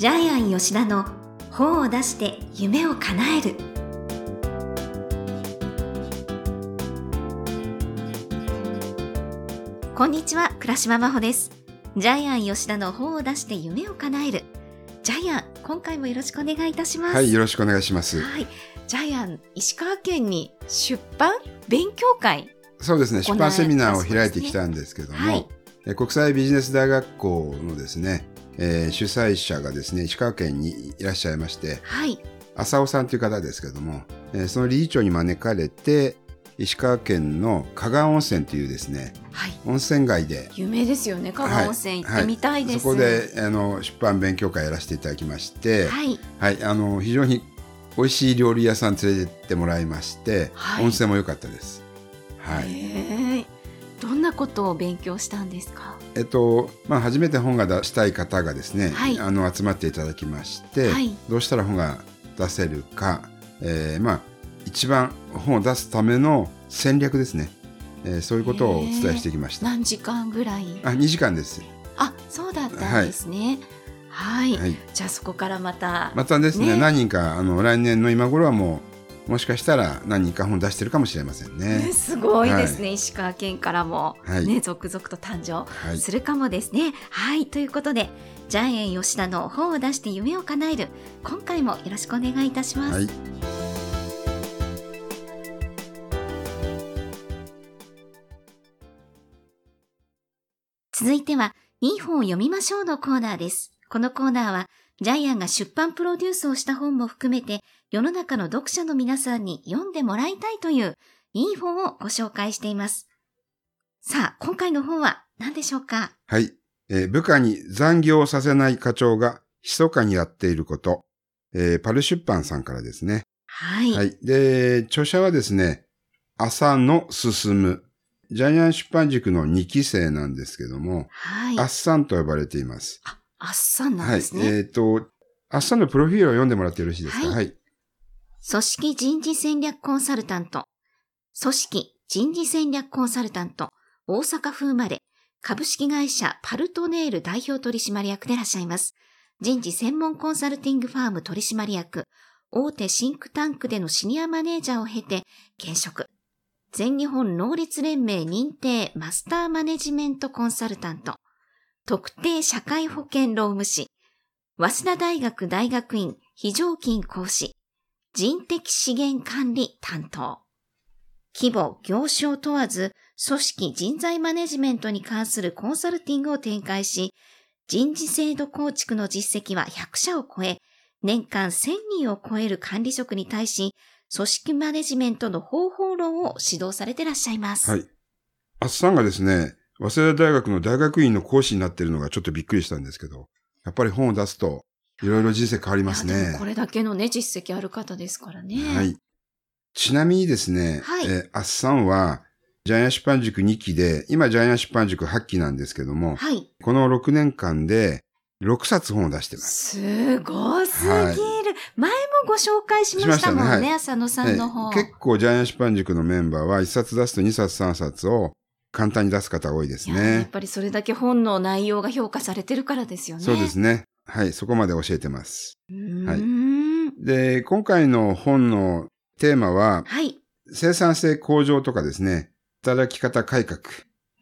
ジャイアン吉田の本を出して夢を叶える。こんにちは倉島真帆です。ジャイアン吉田の本を出して夢を叶える。ジャイアン今回もよろしくお願いいたします。はい、よろしくお願いします。はい。ジャイアン石川県に出版勉強会そうですね、出版セミナーを開いてきたんですけども、はい。え国際ビジネス大学校のですね、えー主催者がですね、石川県にいらっしゃいまして、はい。浅尾さんという方ですけども、えーその理事長に招かれて、石川県の加賀温泉というですね、はい。温泉街で、有名ですよね加賀温泉行ってみたいです、そこであの出版勉強会やらせていただきまして、はい。はい、あの非常に美味しい料理屋さん連れてってもらいまして、はい。温泉も良かったです。はい。ことを勉強したんですか？えっとまあ、初めて本が出したい方がですね、はい。あの集まっていただきまして、はい。どうしたら本が出せるか、えーまあ、一番本を出すための戦略ですね、えーそういうことをお伝えしてきました。何時間ぐらい？あ2時間です、あそうだったんですね。はい、はい、じゃあそこからまた、またですねね。何人かあの来年の今頃はもうもしかしたら何人か本出してるかもしれませんねね。すごいですね、石川県からも、はいね続々と誕生はいするかもですね。はい、ということでジャイアン吉田の本を出して夢を叶える今回もよろしくお願いいたします。はい続いては、いい本を読みましょうのコーナーです。このコーナーは、ジャイアンが出版プロデュースをした本も含めて、世の中の読者の皆さんに読んでもらいたいという、いい本をご紹介しています。さあ、今回の本は何でしょうか？はい、えー部下に残業をさせない課長が密かにやっていること、えーパル出版さんからですね。はい。はい。で、著者はですね、浅野進。ジャイアン出版塾の2期生なんですけども、はい。アッサンと呼ばれています。あっさんなんはい。ですね。えっ、と、アッサンのプロフィールを読んでもらってよろしいですか？はいはい。組織人事戦略コンサルタント。組織人事戦略コンサルタント。大阪府生まれ。株式会社パルトネール代表取締役でいらっしゃいます。人事専門コンサルティングファーム取締役。大手シンクタンクでのシニアマネージャーを経て現職。全日本能率連盟認定マスターマネジメントコンサルタント。特定社会保険労務士。早稲田大学大学院非常勤講師。人的資源管理担当。規模、業種を問わず、組織人材マネジメントに関するコンサルティングを展開し、人事制度構築の実績は100社を超え、年間1000人を超える管理職に対し、組織マネジメントの方法論を指導されていらっしゃいます。はい。アッサンがですね、早稲田大学の大学院の講師になっているのがちょっとびっくりしたんですけど、やっぱり本を出すと、いろいろ人生変わりますね。これだけのね、実績ある方ですからね。はい。ちなみにですね、はいえーアッサンは、ジャイアン出版塾2期で、今ジャイアン出版塾8期なんですけども、はい。この6年間で6冊本を出してます。すごすぎる。はい前もご紹介しましたもんね、しましたねはい浅野さんの本。えー結構ジャイアン出版塾のメンバーは1冊出すと2冊3冊を簡単に出す方が多いですいややっね。ぱりそれだけ本の内容が評価されてるからですよね。そうですね。はい、そこまで教えてます。はいで、今回の本のテーマは、はい。生産性向上とかですね、働き方改革、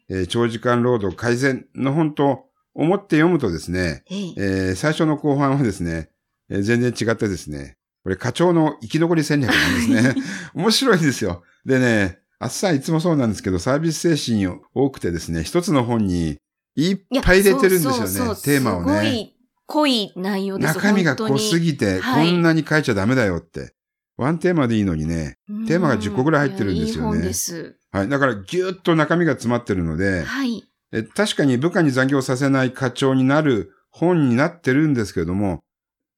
えー長時間労働改善の本と思って読むとですね、えええー最初の後半はですね、えー全然違ってですね、これ課長の生き残り戦略なんですね。面白いんですよ。でね、あっさんいつもそうなんですけど、サービス精神多くてですね、一つの本にいっぱい入れてるんですよね、そうそうそうテーマをすごね。い濃い内容です中身が濃すぎて、はいこんなに書いちゃダメだよって。ワンテーマでいいのにね。テーマが10個ぐらい入ってるんですよねいやい。はい。だからぎゅーっと中身が詰まってるので、はい。え確かに部下に残業させない課長になる本になってるんですけども、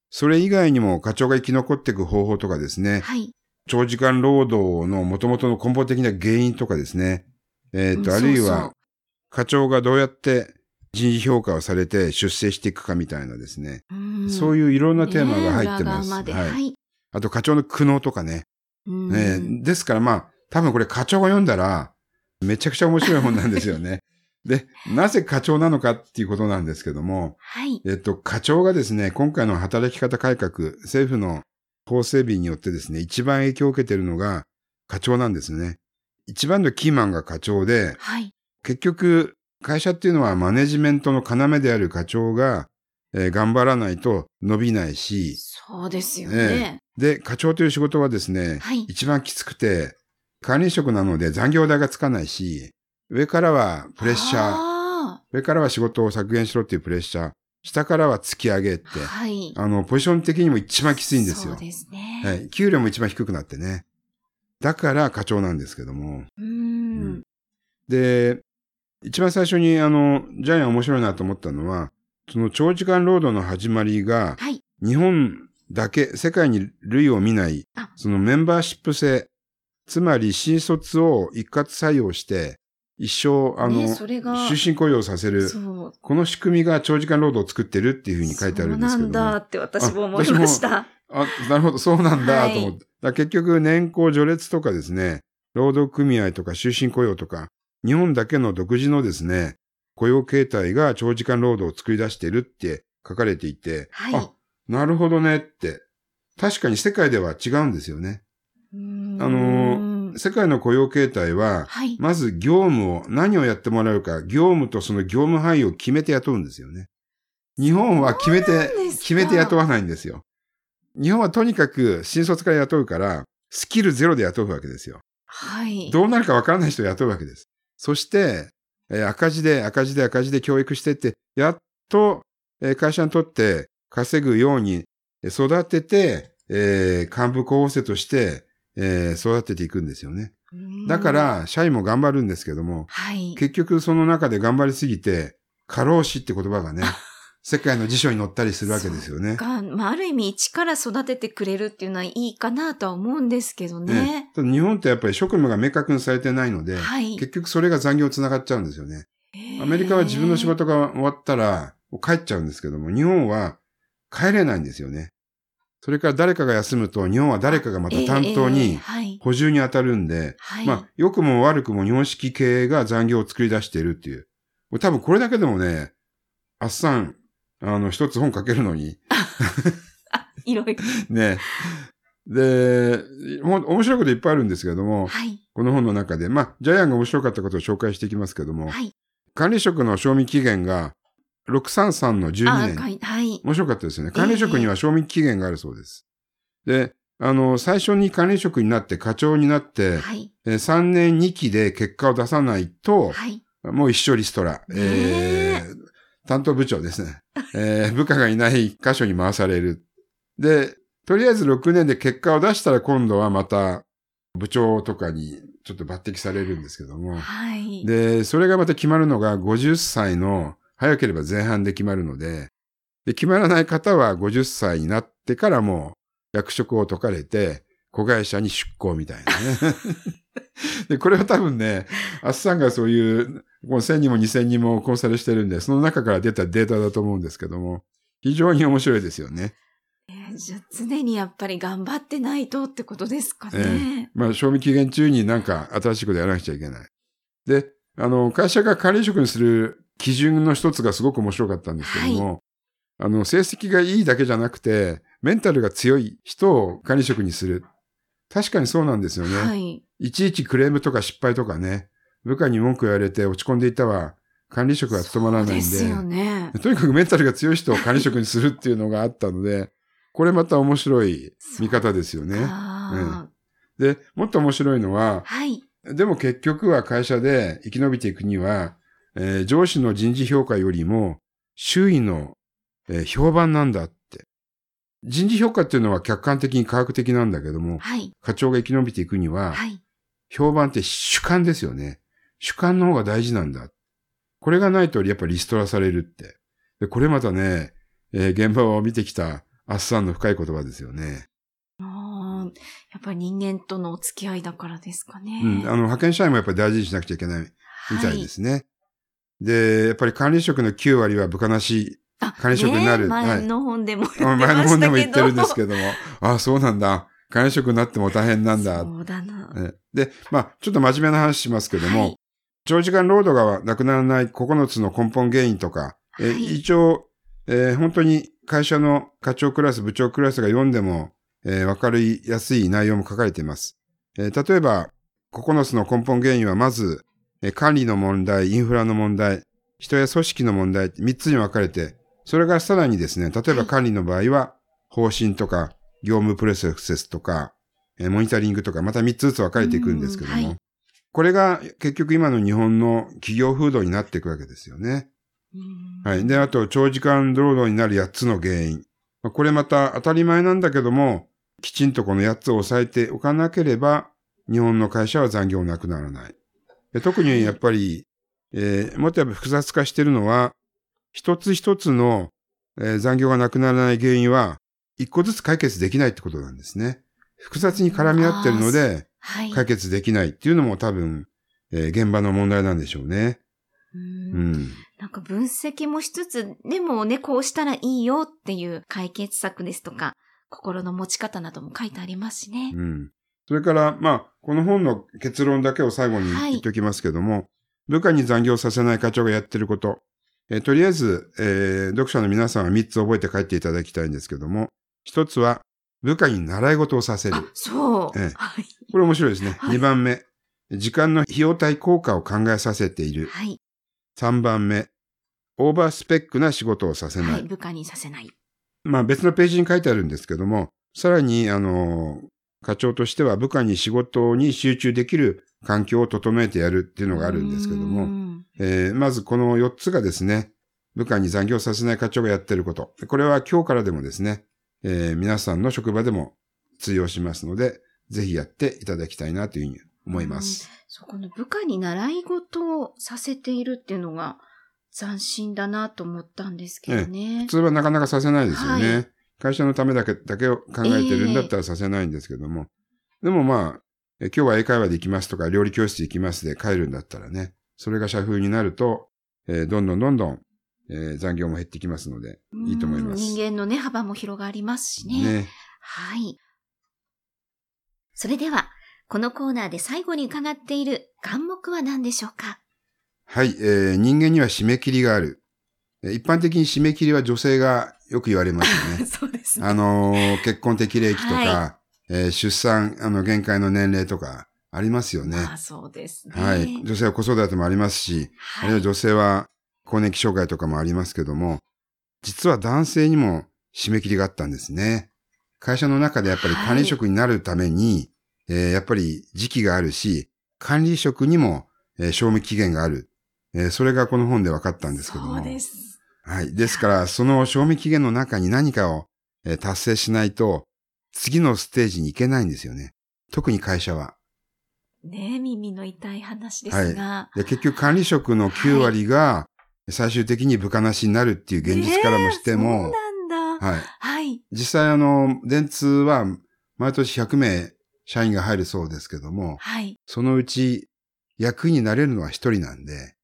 それ以外にも課長が生き残っていく方法とかですね、はい。長時間労働の元々の根本的な原因とかですね、えっ、と、うんあるいは課長がどうやって人事評価をされて出世していくかみたいなですね、そういいういろんなテーマが入ってます。裏側まで。は。はいい。あと課長の苦悩とかね。うんねですからまあ、多分これ課長が読んだら、めちゃくちゃ面白い本なんですよね。で、なぜ課長なのかっていうことなんですけども、はい。えっと、課長がですね、今回の働き方改革、政府の法整備によってですね、一番影響を受けているのが課長なんですね。一番のキーマンが課長で、はい。結局、会社っていうのはマネジメントの要である課長が、えー頑張らないと伸びないし、そうですよえね。で、課長という仕事はですね、はい一番きつくて、管理職なので残業代がつかないし、上からはプレッシャー、あ上からは仕事を削減しろっていうプレッシャー、下からは突き上げって、ーはい。あの、ポジション的にも一番きついんですよそう。ですね。はい。給料も一番低くなってね。だから課長なんですけども。うーん。で、一番最初にあの、ジャイアン面白いなと思ったのは、その長時間労働の始まりが、はい。日本だけ、世界に類を見ないあ、そのメンバーシップ制、つまり新卒を一括採用して、一生、あの、終身雇用させる。この仕組みが長時間労働を作ってるっていうふうに書いてあるんですけども。そうなんだって私も思いました。あ、なるほど、そうなんだはいと思って。だから結局、年功序列とかですね、労働組合とか終身雇用とか、日本だけの独自のですね、雇用形態が長時間労働を作り出してるって書かれていて、はいあ、なるほどねって。確かに世界では違うんですよね。あの世界の雇用形態は、はい。まず業務を、何をやってもらうか、業務とその業務範囲を決めて雇うんですよね。日本は決めて決めて雇わないんですよ。日本はとにかく新卒から雇うから、スキルゼロで雇うわけですよ。はい。どうなるかわからない人を雇うわけです。そして、えー赤字で赤字で赤字で教育してって、やっと、えー会社にとって稼ぐようにえー育てて、えー幹部候補生として、えー育てていくんですよね。だか、ら、社員も頑張るんですけども、はい。結局その中で頑張りすぎて、過労死って言葉がね、世界の辞書に載ったりするわけですよね。が、まあ、ある意味一から育ててくれるっていうのはいいかなとは思うんですけどね。ね日本ってやっぱり職務が明確にされてないので、はい。結局それが残業つながっちゃうんですよね。アメリカは自分の仕事が終わったら帰っちゃうんですけども、日本は帰れないんですよね。それから誰かが休むと、日本は誰かがまた担当ええにはい。補充に当たるんで、はい。まあ、良くも悪くも日本式経営が残業を作り出しているっていう。多分これだけでもね、あっさん、あの、一つ本書けるのに、いろいろ。ね。で、面白いこといっぱいあるんですけれども、はい。この本の中で、まあ、ジャイアンが面白かったことを紹介していきますけども、はい。管理職の賞味期限が633の12あ、年。はい。はい。面白かったですよね。管理職には賞味期限があるそうです。で、あの、最初に管理職になって課長になって、はい。えー3年2期で結果を出さないと、はい。もう一生リストラ。ねええー担当部長ですね。えー部下がいない箇所に回される。で、とりあえず6年で結果を出したら今度はまた部長とかにちょっと抜擢されるんですけども。はい。で、それがまた決まるのが50歳の早ければ前半で決まるので、で決まらない方は50歳になってからもう役職を解かれて、子会社に出向みたいなね。で、これは多分ね、アッサンがそういう、この1000人も2000人もコンサルしてるんで、その中から出たデータだと思うんですけども、非常に面白いですよね。えーじゃあ常にやっぱり頑張ってないとってことですかえね。まあ、賞味期限中になんか新しいことやらなくちゃいけない。で、あの、会社が管理職にする基準の一つがすごく面白かったんですけども、あの、成績がいいだけじゃなくて、メンタルが強い人を管理職にする。確かにそうなんですよね。はい。いちいちクレームとか失敗とかね、部下に文句言われて落ち込んでいたは管理職は務まらないんで、ですよね。とにかくメンタルが強い人を管理職にするっていうのがあったので、これまた面白い見方ですよね。あで、もっと面白いのはー、はい。でも結局は会社で生き延びていくには、えー上司の人事評価よりも周囲の、えー評判なんだって。人事評価っていうのは客観的に科学的なんだけども、はい。課長が生き延びていくには、はい。評判って主観ですよね。主観の方が大事なんだ。これがないとやっぱりリストラされるって。でこれまたね、えー現場を見てきたアッサンの深い言葉ですよね。やっぱり人間とのお付き合いだからですかね。うん。あの、派遣社員もやっぱり大事にしなくちゃいけないみたいですね。で、やっぱり管理職の9割は部下なし。あ管理職になるねはい前の本でも言。前の本でも言ってるんですけども。あそうなんだ。管理職になっても大変なんだ。そうだな。ねで、まあ、ちょっと真面目な話しますけども、はい長時間労働がなくならない9つの根本原因とか、えーはい一応、えー本当に会社の課長クラス、部長クラスが読んでも、えーわかりやすい内容も書かれています。えー例えば、9つの根本原因はまず、えー管理の問題、インフラの問題、人や組織の問題、3つに分かれて、それからさらにですね、例えば管理の場合は、方針とか、業務プロセスとか、えーモニタリングとか、また3つずつ分かれていくんですけども、うんはいこれが結局今の日本の企業風土になっていくわけですよね。うんはい。で、あと、長時間労働になる8つの原因。まあこれまた当たり前なんだけども、きちんとこの8つを抑えておかなければ、日本の会社は残業なくならない。で特にやっぱり、えーもっとやっぱ複雑化してるのは、一つ一つの、えー残業がなくならない原因は、一個ずつ解決できないってことなんですね。複雑に絡み合ってるので、はい。解決できないっていうのも多分、えー現場の問題なんでしょうね。ううんん。なんか分析もしつつ、でもね、こうしたらいいよっていう解決策ですとか、心の持ち方なども書いてありますしね。うん。それから、まあ、この本の結論だけを最後にはい言っておきますけども、部下に残業させない課長がやってること、えーとりあえず、えー読者の皆さんは3つ覚えて帰っていただきたいんですけども、1つは、部下に習い事をさせる。あ、そう。ええはい。これ面白いですね。はい2番目、時間の費用対効果を考えさせている。はい。3番目、オーバースペックな仕事をさせない。はい。部下にさせない。まあ別のページに書いてあるんですけども、さらに、あの、課長としては部下に仕事に集中できる環境を整えてやるっていうのがあるんですけどうも、んえーまずこの4つがですね、部下に残業させない課長がやってること。これは今日からでもですね、えー皆さんの職場でも通用しますので、ぜひやっていただきたいなというふうに思います。そう、この部下に習い事をさせているっていうのが斬新だなと思ったんですけどね普。通はなかなかさせないですよね。はい会社のためだけ、だけを考えてるんだったらさせないんですけども。でもまあ、え今日は英会話で行きますとか、料理教室行きますで帰るんだったらね、それが社風になると、えーどんどんどんどん、えー残業も減ってきますので、いいと思います。うん人間のね、幅も広がりますしね。ね。はい。それでは、このコーナーで最後に伺っている願目は何でしょうか？はい、えー人間には締め切りがある。えー一般的に締め切りは女性がよく言われますよね。そうですあのー結婚適齢期とか、はえー出産、あの、限界の年齢とか、ありますよね。あそうですね。はい。女性は子育てもありますし、あるいは。はい女性は更年期障害とかもありますけども、実は男性にも締め切りがあったんですね。会社の中でやっぱり管理職になるために、えーやっぱり時期があるし、管理職にも、えー賞味期限がある。えーそれがこの本で分かったんですけども。そうです。はい。ですから、その賞味期限の中に何かを、えー達成しないと、次のステージに行けないんですよね。特に会社は。ね耳の痛い話ですが。で結局管理職の9割が最終的に部下なしになるっていう現実からもしても、ねえそうなんだ。はい。はい。実際あの、電通は毎年100名社員が入るそうですけども、はい。そのうち役員になれるのは1人なんで、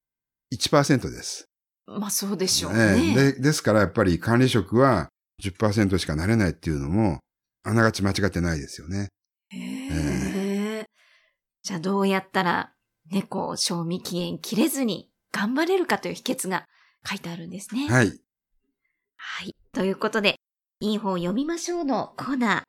1%です。まあそうでしょうえね。えでですからやっぱり管理職は10%しかなれないっていうのも、あながち間違ってないですよね。へえ。じゃあどうやったら、ね、こう、賞味期限切れずに頑張れるかという秘訣が書いてあるんですね。はい。はい。ということで、いい本を読みましょうのコーナー。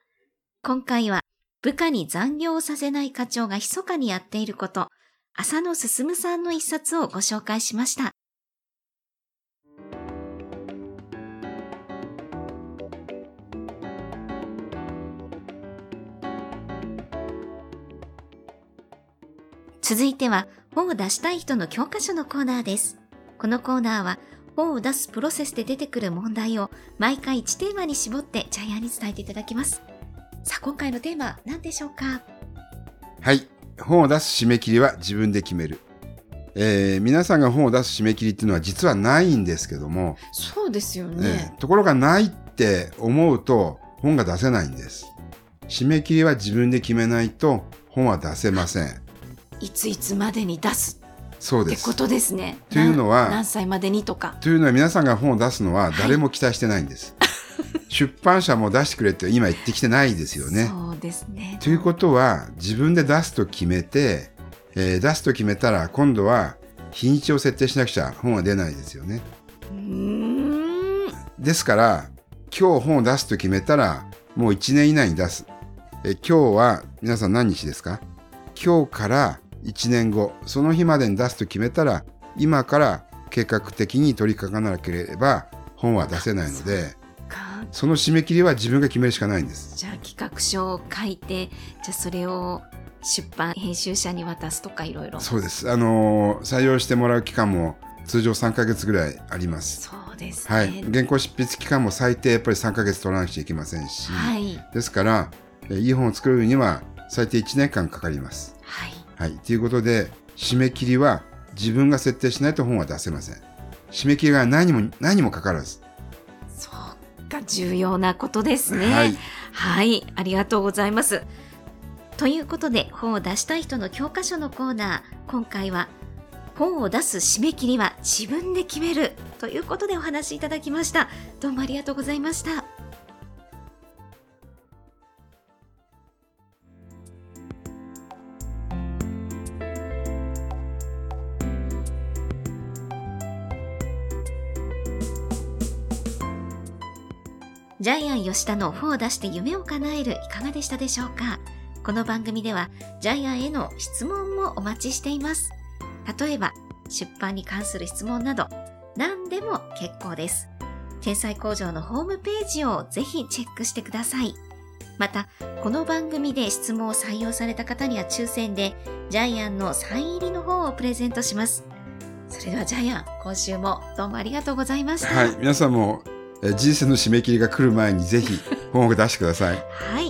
今回は、部下に残業をさせない課長が密かにやっていること、浅野進さんの一冊をご紹介しました。続いては、本を出したい人の教科書のコーナーです。このコーナーは、本を出すプロセスで出てくる問題を毎回1テーマに絞ってジャイアンに伝えていただきます。さあ、今回のテーマ何でしょうか？はい。本を出す締め切りは自分で決める。えー皆さんが本を出す締め切りっていうのは実はないんですけども、そうですよえね。ーところがないって思うと本が出せないんです。締め切りは自分で決めないと本は出せません。いついつまでに出すそうです。ってことですね。というのはな何歳までにとか。というのは皆さんが本を出すのは誰も期待してないんです。出版社も出してくれって今言ってきてないですよね。そうですね。ということは自分で出すと決めて、ええー出すと決めたら、今度は日にちを設定しなくちゃ本は出ないですよね。うーん。ですから、今日本を出すと決めたら、もう1年以内に出す。え今日は皆さん何日ですか？今日から1年後、その日までに出すと決めたら、今から計画的に取り掛かなければ本は出せないので、かその締め切りは自分が決めるしかないんです。じゃあ企画書を書いて、じゃあそれを出版編集者に渡すとかいろいろ。そうです。あのー採用してもらう期間も通常3ヶ月ぐらいあります。そうですね。はい。原稿執筆期間も最低やっぱり3ヶ月取らなくちゃいけませんし、はい。ですから、えいい本を作るには最低1年間かかります。はい。はい。ということで、締め切りは自分が設定しないと本は出せません。締め切りが何も、何もかからず。そうか、重要なことですね。はい。はい、ありがとうございます。ということで、本を出したい人の教科書のコーナー、今回は、本を出す締め切りは自分で決めるということでお話しいただきました。どうもありがとうございました。ジャイアン吉田の本を出して夢を叶えるいかがでしたでしょうか？この番組ではジャイアンへの質問もお待ちしています。例えば出版に関する質問など何でも結構です。天才工場のホームページをぜひチェックしてください。また、この番組で質問を採用された方には抽選でジャイアンのサイン入りの本をプレゼントします。それではジャイアン、今週もどうもありがとうございました。はい。皆さんも、人生の締め切りが来る前にぜひ本を出してください。はい。